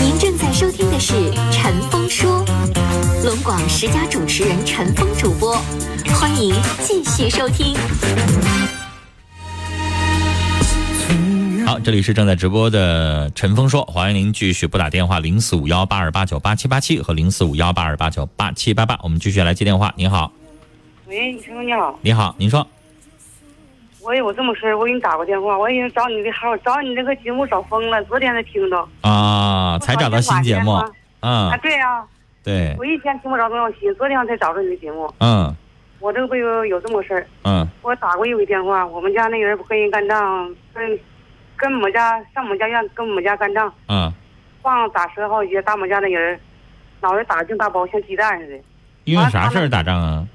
您正在收听的是《陈峰说》，龙广十佳主持人陈峰主播，欢迎继续收听。好，这里是正在直播的陈峰说，欢迎您继续拨打电话零四五幺八二八九八七八七和零四五幺八二八九八七八八，我们继续来接电话。您好，喂，陈峰你好，你好，您说我有这么事儿，我给你打过电话，我已经找你的号，找你这个节目找疯了，昨天才听到。啊，才找到新节目啊，，对呀、对，我一天听不着多少新，昨天才找着你的节目。嗯。我这个不有有这么事儿，嗯。我打过一回电话，我们家那人不跟人干仗，跟跟我们家上我们家院跟我们家干仗，嗯，放打折好几节，打我们家那人脑袋打进大包，像鸡蛋似的。因为啥事儿打仗啊？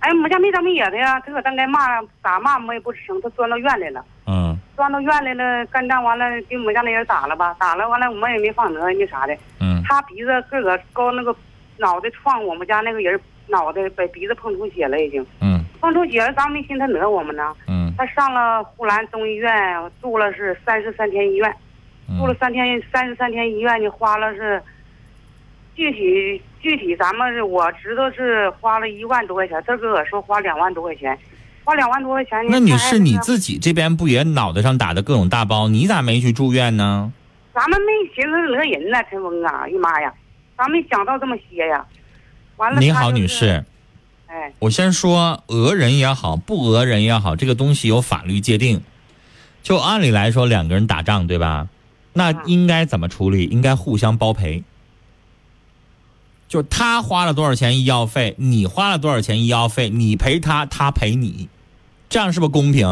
哎，我们家没当没野的呀，他搁当该骂咋骂我们也不吱声，他钻到院来了。嗯钻到院来了，干仗完了，给我们家那人打了吧，打了完了，我们也没放得那啥的。嗯他鼻子个个高那个脑袋撞我们家那个人脑袋，把鼻子碰出血了，已经嗯碰出血了，咱们没寻他讹我们呢。嗯他上了呼兰中医院，住了是三十三天医院，住了嗯三天三十三天医院呢，花了是具体具体咱们我知道是花了一万多块钱，这哥哥说花两万多块钱，花两万多块钱。那女他还士，你自己这边不也脑袋上打的各种大包，你咋没去住院呢？咱们没寻思讹人呢，陈峰啊，哎呀妈呀，咱没想到这么些呀。完了，你好，就是女，士，哎，我先说讹人也好，不讹人也好，这个东西有法律界定。就按理来说，两个人打仗，对吧？那嗯应该怎么处理？应该互相包赔。就他花了多少钱医药费，你花了多少钱医药费，你赔他，他赔你，这样是不是公平？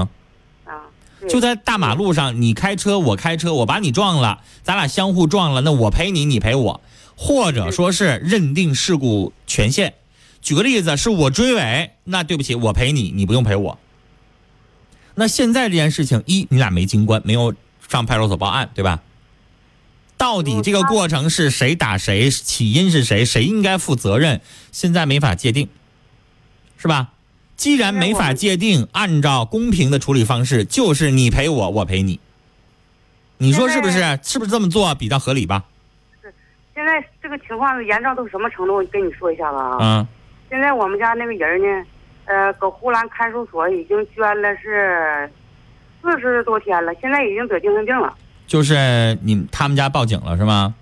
啊，就在大马路上，你开车，我开车，我把你撞了，咱俩相互撞了，那我赔你，你赔我，或者说是认定事故权限。举个例子，是我追尾，那对不起，我赔你，你不用赔我。那现在这件事情，一你俩没经关，没有上派出所报案，对吧？到底这个过程是谁打谁，起因是谁，谁应该负责任，现在没法界定，是吧？既然没法界定，按照公平的处理方式，就是你赔我，我赔你。你说是不是？是不是这么做比较合理吧？是现在这个情况严重到什么程度？我跟你说一下子啊。嗯现在我们家那个人呢，呃，搁呼兰看守所已经捐了是四十多天了，现在已经得精神病了。就是你他们家报警了是吗？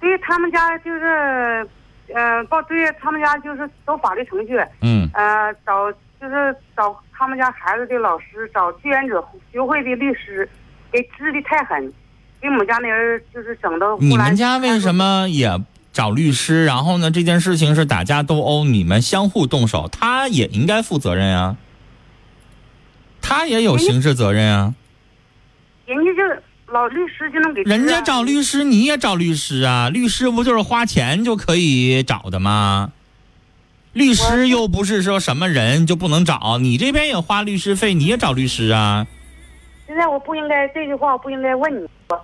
对他们家就是，呃，报对他们家就是走法律程序，嗯呃，找就是找他们家孩子的老师，找志愿者学会的律师，给治的太狠，给我们家那人就是整的。你们家为什么也找律师？然后呢，这件事情是打架斗殴，你们相互动手，他也应该负责任啊，他也有刑事责任啊。人家就老律师就能给啊人家找律师，你也找律师啊？律师不就是花钱就可以找的吗？律师又不是说什么人就不能找，你这边也花律师费，你也找律师啊？现在我不应该这句话，我不应该问你。我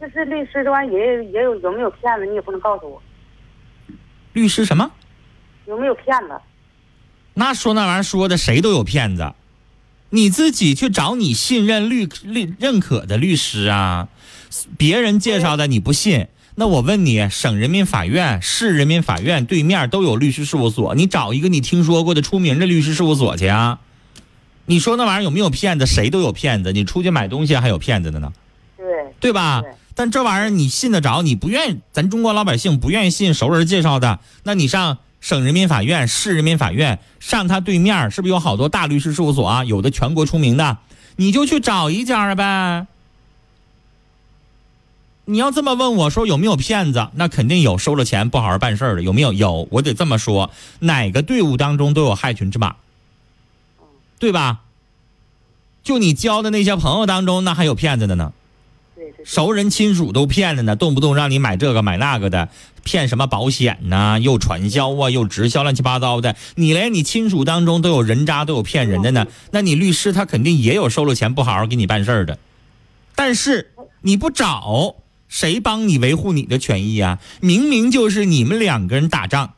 就是律师这玩意儿也有也有有没有骗子，你也不能告诉我律师什么？有没有骗子。那说那玩意儿说的谁都有骗子，你自己去找你信任律律认可的律师啊，别人介绍的你不信，那我问你，省人民法院、市人民法院对面都有律师事务所，你找一个你听说过的出名的律师事务所去啊。你说那玩意儿有没有骗子？谁都有骗子，你出去买东西还有骗子的呢，对，对吧对？但这玩意儿你信得着，你不愿意，咱中国老百姓不愿意信熟人介绍的，那你上省人民法院、市人民法院，上他对面是不是有好多大律师事务所啊？有的全国出名的，你就去找一家呗。你要这么问我说有没有骗子？那肯定有收了钱不好好办事的，有没有？有，我得这么说，哪个队伍当中都有害群之马，对吧？就你交的那些朋友当中，那还有骗子的呢。熟人亲属都骗了呢，动不动让你买这个买那个的，骗什么保险呐、又传销啊，又直销，乱七八糟的。你连你亲属当中都有人渣，都有骗人的呢，那你律师他肯定也有收了钱不好好给你办事儿的。但是你不找，谁帮你维护你的权益啊？明明就是你们两个人打仗，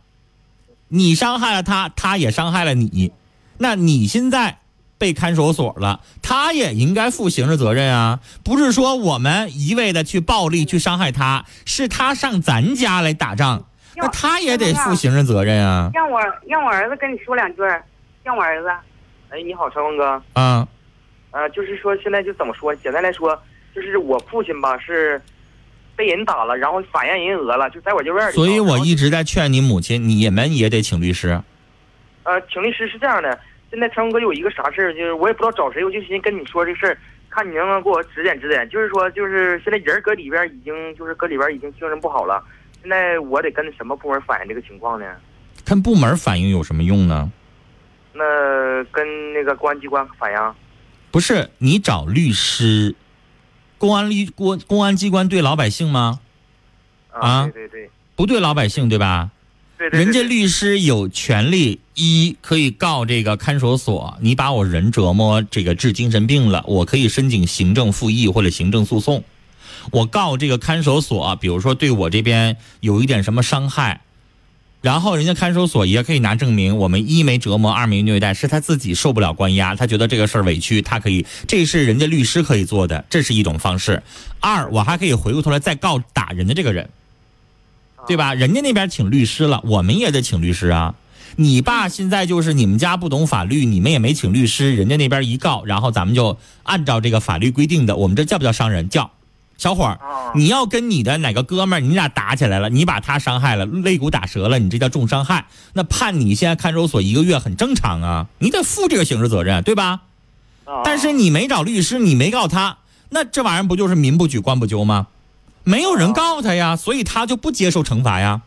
你伤害了他，他也伤害了你，那你现在被看守所了，他也应该负刑事责任啊！不是说我们一味的去暴力去伤害他，是他上咱家来打仗，那他也得负刑事责任啊！让我让我儿子跟你说两句儿，让我儿子。哎，你好，陈峰哥。啊，呃，就是说现在就怎么说？简单来说，就是我父亲吧是被人打了，然后法院人讹了，就在我这院里。所以我一直在劝你母亲，你们也得请律师。呃，请律师是这样的，现在陈峰哥有一个啥事儿，就是我也不知道找谁，我就寻思跟你说这事儿，看你能不能给我指点指点。就是说，就是现在人搁里边已经就是搁里边已经精神不好了，现在我得跟什么部门反映这个情况呢？跟部门反映有什么用呢？那跟那个公安机关反映？不是你找律师，公安律公公安机关对老百姓吗？啊对对对不对老百姓，对吧？人家律师有权利，一可以告这个看守所，你把我人折磨这个治精神病了，我可以申请行政复议或者行政诉讼。我告这个看守所，比如说对我这边有一点什么伤害，然后人家看守所也可以拿证明，我们一没折磨，二没虐待，是他自己受不了关押，他觉得这个事儿委屈，他可以，这是人家律师可以做的，这是一种方式。二，我还可以回过头来再告打人的这个人。对吧？人家那边请律师了，我们也得请律师啊。你爸现在就是你们家不懂法律，你们也没请律师，人家那边一告，然后咱们就按照这个法律规定的，我们这叫不叫伤人？叫。小伙儿，啊你要跟你的哪个哥们儿，你俩打起来了，你把他伤害了，肋骨打折了，你这叫重伤害，那判你现在看守所一个月很正常啊，你得负这个刑事责任，对吧？啊但是你没找律师，你没告他，那这玩意儿不就是民不举，官不究吗？没有人告他呀，所以他就不接受惩罚呀。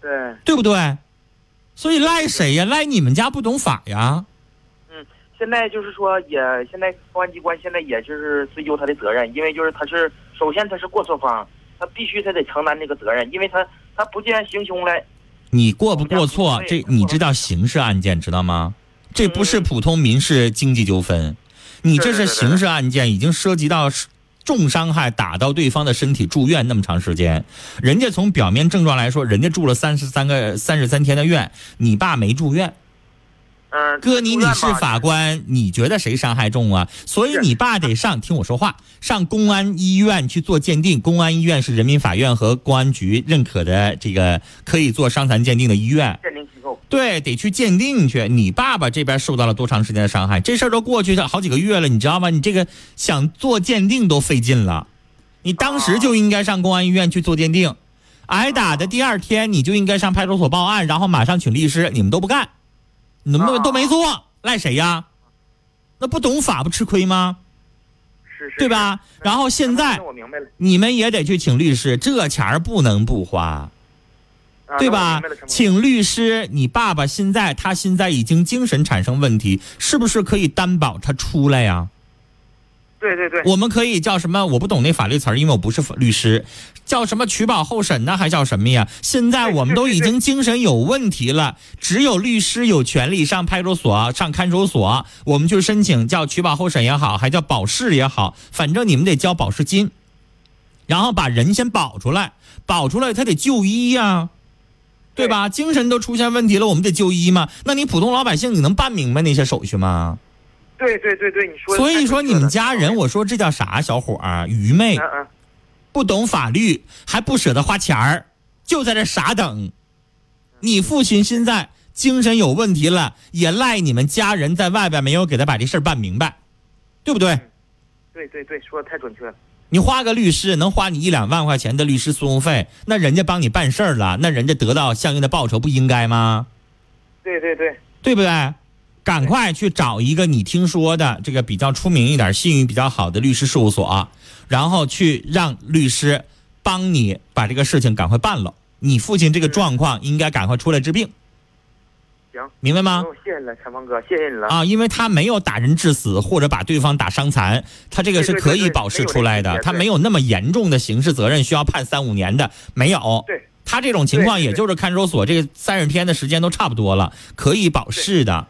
对，对不对？所以赖谁呀？赖你们家不懂法呀？嗯现在就是说也现在公安机关现在也就是追究他的责任，因为就是他是首先他是过错方，他必须他得承担这个责任，因为他他不既然行凶了，你过不过错？这你知道刑事案件知道吗？这不是普通民事经济纠纷，你这是刑事案件，已经涉及到重伤害，打到对方的身体，住院那么长时间。人家从表面症状来说，人家住了三十三个三十三天的院，你爸没住院。嗯，哥，你你是法法官，你觉得谁伤害重啊？所以你爸得上，听我说话，上公安医院去做鉴定。公安医院是人民法院和公安局认可的，这个可以做伤残鉴定的医院。鉴定机构，对，得去鉴定去。你爸爸这边受到了多长时间的伤害？这事儿都过去好几个月了，你知道吗？你这个想做鉴定都费劲了，你当时就应该上公安医院去做鉴定。挨打的第二天，你就应该上派出所报案，然后马上请律师。你们都不干，你们啊都没做，赖谁呀？那不懂法不吃亏吗？是是，对吧？然后现在你们也得去请律师，这钱儿不能不花。啊对吧请律师，你爸爸现在他现在已经精神产生问题，是不是可以担保他出来呀？对对对，我们可以叫什么？我不懂那法律词儿，因为我不是律师，叫什么取保候审呢？还叫什么呀？现在我们都已经精神有问题了，只有律师有权利上派出所、上看守所，我们去申请叫取保候审也好，还叫保释也好，反正你们得交保释金，然后把人先保出来，保出来他得就医呀、对吧？精神都出现问题了，我们得就医嘛。那你普通老百姓，你能办明白那些手续吗？对对对对，你说的所以说你们家人，我说这叫啥？小伙儿愚昧嗯，嗯，不懂法律，还不舍得花钱儿，就在这傻等。你父亲现在精神有问题了，也赖你们家人在外边没有给他把这事儿办明白，对不对？对对对，说的太准确了，你花个律师能花你一两万块钱的律师诉讼费，那人家帮你办事儿了，那人家得到相应的报酬不应该吗？对对对，对不对？赶快去找一个你听说的这个比较出名一点、信誉比较好的律师事务所，然后去让律师帮你把这个事情赶快办了。你父亲这个状况应该赶快出来治病，行，明白吗？哦，谢谢你了，陈峰哥，谢谢你了。啊，因为他没有打人致死或者把对方打伤残，他这个是可以保释出来的，对对对对他没有那么严重的刑事责任需要判三五年的，没有。对，他这种情况也就是看守所这个三十天的时间都差不多了，可以保释的。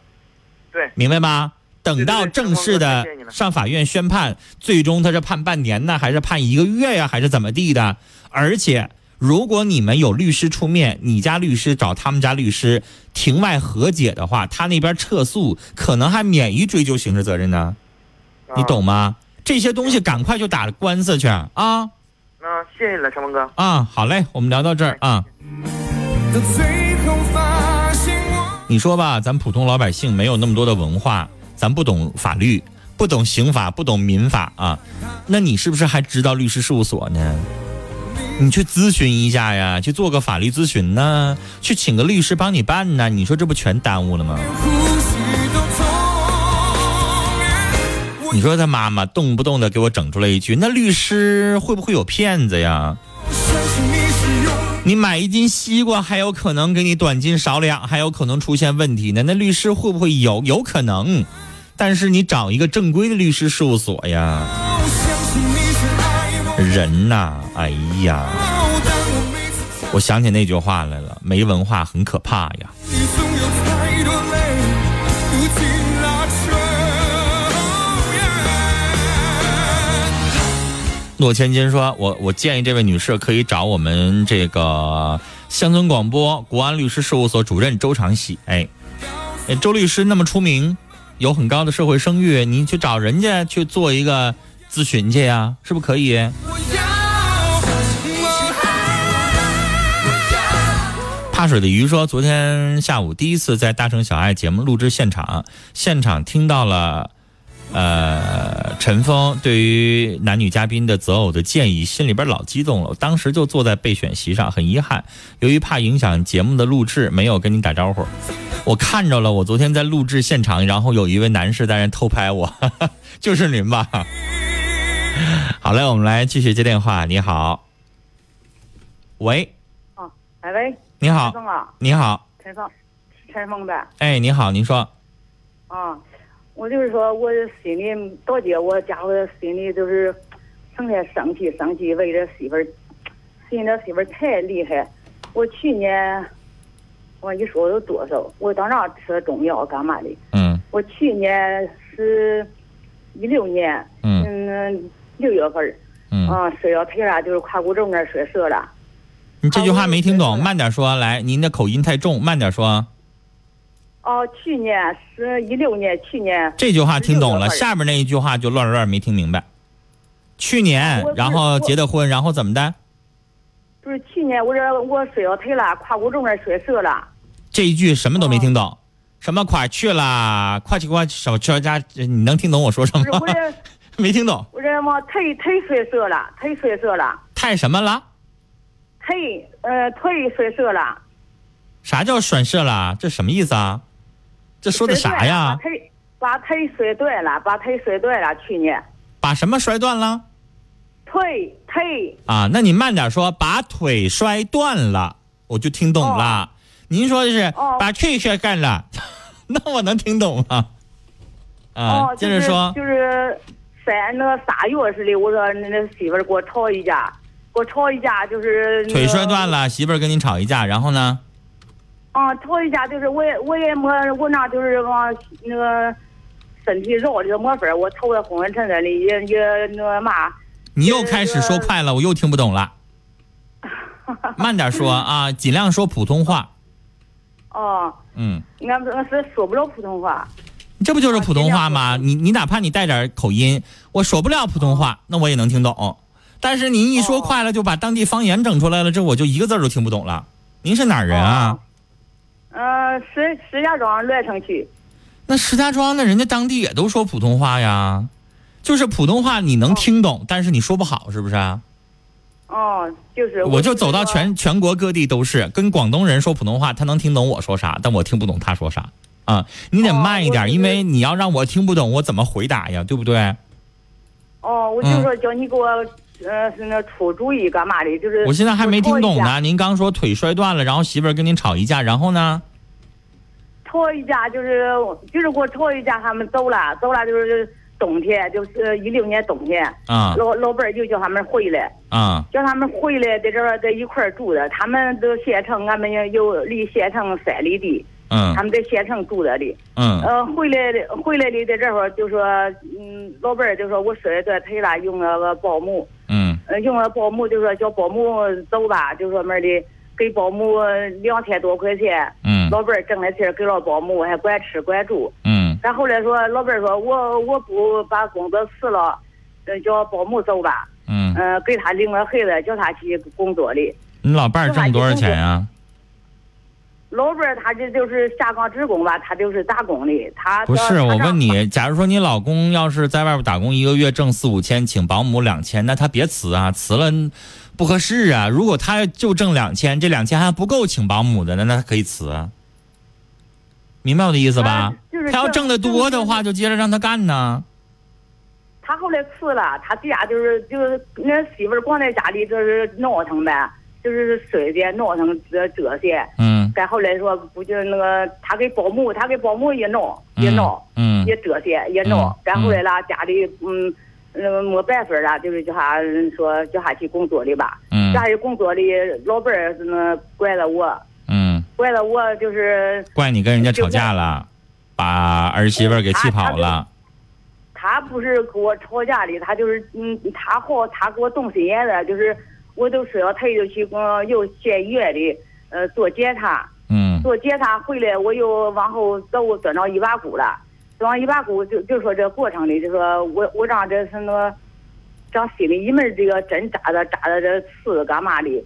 对，明白吗？等到正式的上法院宣判，最终他是判半年呢，还是判一个月呀，还是怎么地的？而且，如果你们有律师出面，你家律师找他们家律师庭外和解的话，他那边撤诉可能还免于追究刑事责任呢，你懂吗？这些东西赶快就打官司去啊！那谢谢了，陈峰哥。啊，好嘞，我们聊到这儿啊。你说吧，咱普通老百姓没有那么多的文化，咱不懂法律，不懂刑法，不懂民法啊。那你是不是还知道律师事务所呢？你去咨询一下呀，去做个法律咨询呢，去请个律师帮你办呢。你说这不全耽误了吗？你说他妈妈动不动的给我整出来一句，那律师会不会有骗子呀？你买一斤西瓜，还有可能给你短斤少两，还有可能出现问题呢。那律师会不会有？有可能，但是你找一个正规的律师事务所呀。人呐，哎呀，我想起那句话来了，没文化很可怕呀。诺千金说：“我我建议这位女士可以找我们这个乡村广播国安律师事务所主任周长喜。哎，周律师那么出名，有很高的社会声誉，你去找人家去做一个咨询去呀，是不是可以？”怕水的鱼说：“昨天下午第一次在《大城小爱》节目录制现场，现场听到了。”呃，陈峰对于男女嘉宾的择偶的建议，心里边老激动了。我当时就坐在备选席上，很遗憾，由于怕影响节目的录制，没有跟你打招呼。我看着了，我昨天在录制现场，然后有一位男士在那偷拍我，就是您吧？好嘞，我们来继续接电话。你好，喂，哦，哎喂，你好，陈峰啊，你好，陈峰，陈峰的，哎，你好，您说，啊。我就是说，我心里到底我家伙心里就是成天生气生气，为这媳妇儿，寻这媳妇儿太厉害。我去年，我一说有多少。我当时吃了中药干嘛的？嗯。我去年是一六年，嗯，六月份嗯。啊，摔腰腿了，就是胯骨轴那儿摔折了。你这句话没听懂，慢点说。来，您的口音太重，慢点说。哦，去年是一六年，去年这句话听懂了，下面那一句话就乱乱没听明白。去年，然后结的婚，然后怎么的？不是去年，我这我摔腰腿了，胯骨轴那摔折了。这一句什么都没听懂，什么快去了，快去快去去家，你能听懂我说什么吗？没听懂。我这么腿腿摔折了，腿摔折了。太什么了？腿呃腿摔折了。啥叫摔折了？这什么意思啊？这说的啥呀？把腿把腿摔断了，把腿摔断了。去年把什么摔断了？腿腿啊，那你慢点说，把腿摔断了，我就听懂了。您说的是把腿摔断了，那我能听懂吗？啊，接着说，就是三那个仨月似的。我说那那媳妇儿给我吵一架，给我吵一架就是腿摔断了，媳妇儿跟你吵一架，然后呢？啊，吵一下就是我也我也没我那就是往那个身体绕的没法我头也昏昏沉沉的，也也那个嘛。你又开始说快了，我又听不懂了。慢点说啊，尽量说普通话。哦。嗯。俺俺是说不了普通话。这不就是普通话吗？你你哪怕你带点口音，我说不了普通话，那我也能听懂。但是您一说快了，就把当地方言整出来了，这我就一个字都听不懂了。您是哪人啊？呃，石石家庄栾城区，那石家庄那人家当地也都说普通话呀，就是普通话你能听懂，但是你说不好，是不是啊？哦，就是。我就走到全全国各地都是跟广东人说普通话，他能听懂我说啥，但我听不懂他说啥啊。你得慢一点，因为你要让我听不懂，我怎么回答呀？对不对？哦，我就说叫你给我呃是那出主意干嘛的？就是我现在还没听懂呢。您刚说腿摔断了，然后媳妇儿跟您吵一架，然后呢？吵一架就是就是给我吵一架，他们走了，走了就是冬天，就是一六年冬天。啊。老老伴儿就叫他们回来。啊。叫他们回来，在这儿在一块儿住的。他们都县城，俺们有离县城三里地。嗯。他们在县城住着的。嗯。呃，回来的回来的，在这会儿就说，嗯，老伴儿就说我摔断腿了，用那个保姆。嗯。呃，用了保姆就说叫保姆走吧，就说么的给保姆两千多块钱，嗯老伴儿挣的钱给了保姆，还管吃管住。嗯但后来说老伴儿说我我不把工作辞了，呃，叫保姆走吧，嗯，呃、给他领个孩子，叫他去工作的。你老伴儿挣多少钱呀、老伴儿他这就是下岗职工吧，他就是打工的。他不是，他我问你，假如说你老公要是在外边打工，一个月挣四五千，请保姆两千，那他别辞啊，辞了不合适啊。如果他就挣两千，这两千还不够请保姆的，那那他可以辞啊。明白我的意思吧啊？就是他要挣得多的话，就接着让他干呢。他后来辞了，他家就是就是那媳妇儿光在家里就是闹腾呗，就是睡去闹腾这这些。嗯再后来说不就那个他给保姆，他给保姆也闹也闹嗯也这些也闹嗯。再后来啦，家里嗯那个没办法了，就是叫他说叫他去工作的吧。嗯家里工作的老伴儿是那怪了我，嗯，怪了我就是怪你跟人家吵架了，把儿媳妇儿给气跑了。他不是跟我吵架的，他就是嗯，他好，他给我动心眼子，就是我都说了，他就去又县医院里呃做检查，嗯做检查回来我又往后走，钻到一把骨了，钻到一把骨就就说这过程里就说我我让这是那个长心里一门这个针扎的扎的这刺干嘛的，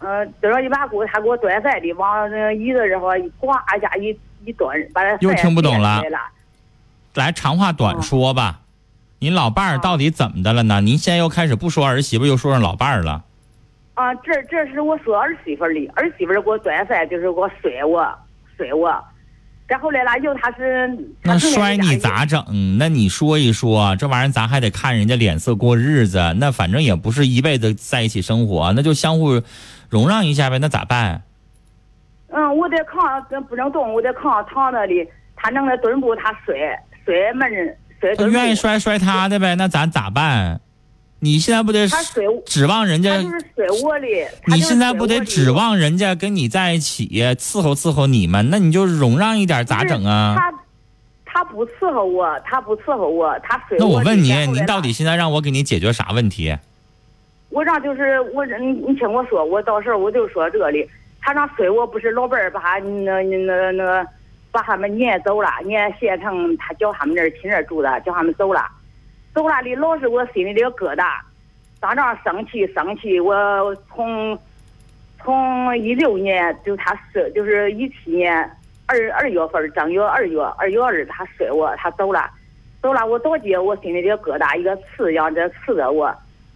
嗯、钻到一把骨，他给我端饭的，往那椅子这块呱一下一一端，把这又听不懂了来了。来长话短说吧，您老伴儿到底怎么的了呢？您现在又开始不说儿媳妇，又说上老伴儿了。啊，这这是我说儿媳妇儿的，儿媳妇儿给我端饭，就是给我摔我，摔我。然后来了，又他是那摔你咋整？那你说一说，这玩意儿咱还得看人家脸色过日子。那反正也不是一辈子在一起生活，那就相互容让一下呗。那咋办？嗯，我在炕上不能动，我在炕上躺着的，他弄那墩布，他摔摔门摔墩布。他愿意摔摔他的呗，那咱咋办？你现在不得指望人家他就？是摔我的。他就是你现在不得指？望人家跟你在一起伺候伺候你们？那你就容让一点，咋整啊？他他不伺候我，他不伺候我，他摔那我问你，您到底现在让我给你解决啥问题？我让就是我，你你听我说，我到时候我就说这里，他让睡我不是老伴儿把他那那那那把他们撵走了，撵县城，他叫他们那儿亲人住的，叫他们走了，走那里老是我心里这个疙瘩，当场生气生气，我从从一六年就他是就是一七年二二月份正月二月二月二他摔我，他走了，走了我到街我心里这个疙瘩一个刺一样这刺着我。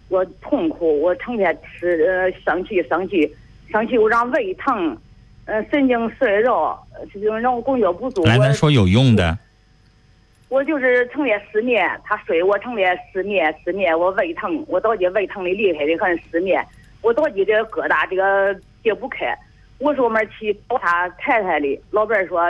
我痛苦，我成天吃呃生气生气生气，我让胃疼，呃神经衰弱，呃就让我供血不足。来，我咱说有用的。我就是成天失眠，他睡我成天失眠失眠，我胃疼，我到底胃疼的厉害的很，失眠，我到底这个疙瘩这个解不开。我说门去找他太太的，老伴儿说，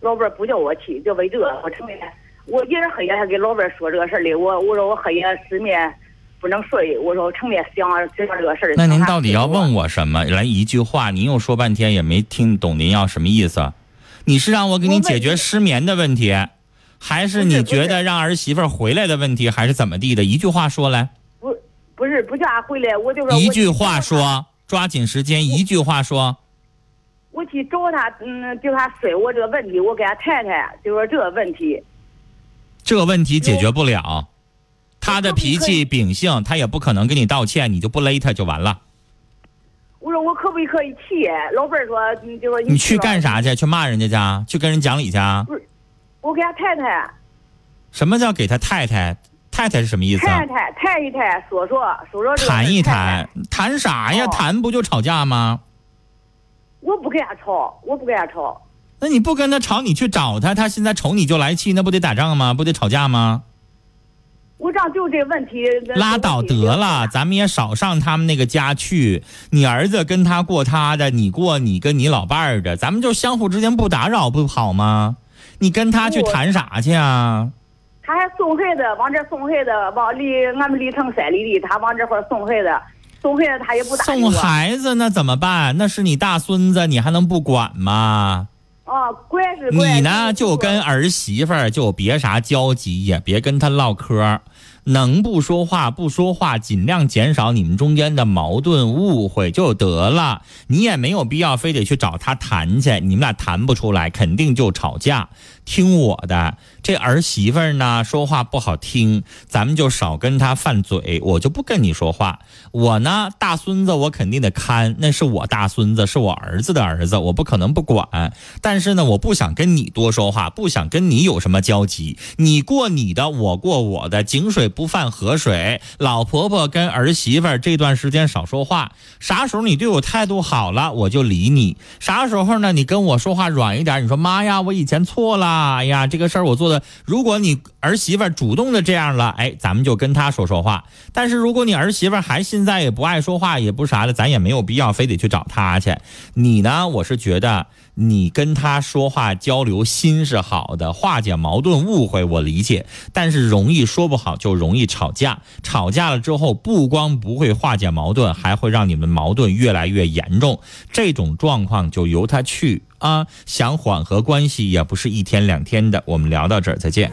老伴儿不叫我去，就为这个，我成天我一人黑夜还给老伴儿说这个事儿的，我我说我黑夜失眠不能睡，我说我成天想想这个事儿。那您到底要问我？我什么？来一句话，您又说半天也没听懂您要什么意思。你是让我给你解决失眠的问题，还是你觉得让儿媳妇儿回来的问题，还是怎么地的？一句话说来，不不是不叫俺回来，我就说一句话说，抓紧时间，一句话说。我去找他，嗯，就他摔我这个问题，我给他谈谈，就说这个问题。这个问题解决不了，他的脾气秉性，他也不可能跟你道歉，你就不勒他就完了。我说我可不可以去？老伴儿说，嗯就说你去干啥？啥去？去骂人家去？去跟人讲理去？我给他太太，什么叫给他太太？太太是什么意思啊太太太一谈，说说，说说这个谈一谈谈。，啥呀？哦谈不就吵架吗？我不跟他吵，我不跟他吵。那你不跟他吵，你去找他，他现在瞅你就来气，那不得打仗吗？不得吵架吗？我这就这问题。拉倒得了，咱们也少上他们那个家去。你儿子跟他过他的，你过你跟你老伴儿的，咱们就相互之间不打扰，不好吗？你跟他去谈啥去啊？他还送孩子，往这送孩子，往离俺们离城三里地，他往这块送孩子，送孩子他也不打理送。孩子那怎么办？那是你大孙子，你还能不管吗？啊，管是管。你呢，就跟儿媳妇儿就别啥交集，也别跟他唠嗑儿。能不说话不说话，尽量减少你们中间的矛盾误会就得了。你也没有必要非得去找他谈去，你们俩谈不出来，肯定就吵架。听我的，这儿媳妇呢说话不好听，咱们就少跟她犯嘴，我就不跟你说话。我呢，大孙子我肯定得看，那是我大孙子，是我儿子的儿子，我不可能不管。但是呢，我不想跟你多说话，不想跟你有什么交集。你过你的，我过我的，井水不犯河水。老婆婆跟儿媳妇这段时间少说话，啥时候你对我态度好了，我就理你。啥时候呢，你跟我说话软一点，你说妈呀，我以前错了。哎呀，这个事儿我做的，如果你儿媳妇主动的这样了，哎，咱们就跟她说说话。但是如果你儿媳妇还现在也不爱说话，也不啥的，咱也没有必要非得去找她去。你呢，我是觉得你跟他说话交流心是好的，化解矛盾误会我理解，但是容易说不好就容易吵架，吵架了之后不光不会化解矛盾，还会让你们矛盾越来越严重。这种状况就由他去。啊，想缓和关系也不是一天两天的。我们聊到这儿，再见。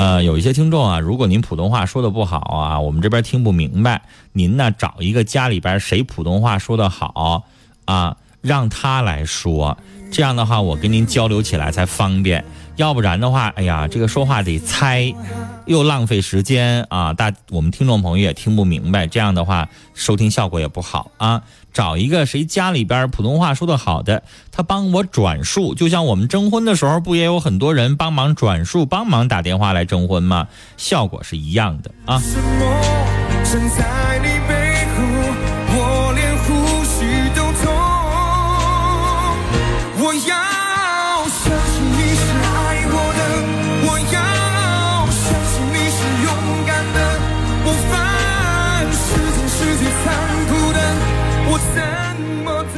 呃，有一些听众啊，如果您普通话说的不好啊，我们这边听不明白，您呢找一个家里边谁普通话说的好啊，让他来说，这样的话我跟您交流起来才方便。要不然的话，哎呀，这个说话得猜，又浪费时间啊！大我们听众朋友也听不明白，这样的话收听效果也不好啊。找一个谁家里边普通话说的好的，他帮我转述，就像我们征婚的时候，不也有很多人帮忙转述、帮忙打电话来征婚吗？效果是一样的啊。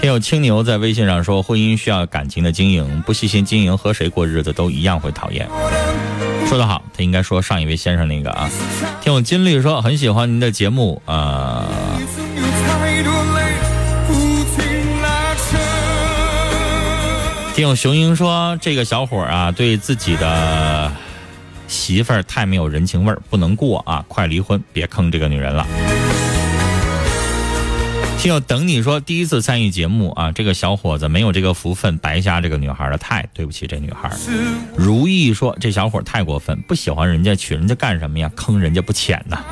听有青牛在微信上说，婚姻需要感情的经营，不细心经营，和谁过日子都一样会讨厌。说得好，他应该说上一位先生那个啊。听我金律说，很喜欢您的节目啊。听我雄鹰说，这个小伙啊，对自己的媳妇儿太没有人情味儿，不能过啊，快离婚，别坑这个女人了。听友等你说第一次参与节目啊，这个小伙子没有这个福分，白瞎这个女孩了，太对不起这女孩。如意说这小伙太过分，不喜欢人家娶人家干什么呀？坑人家不浅呐。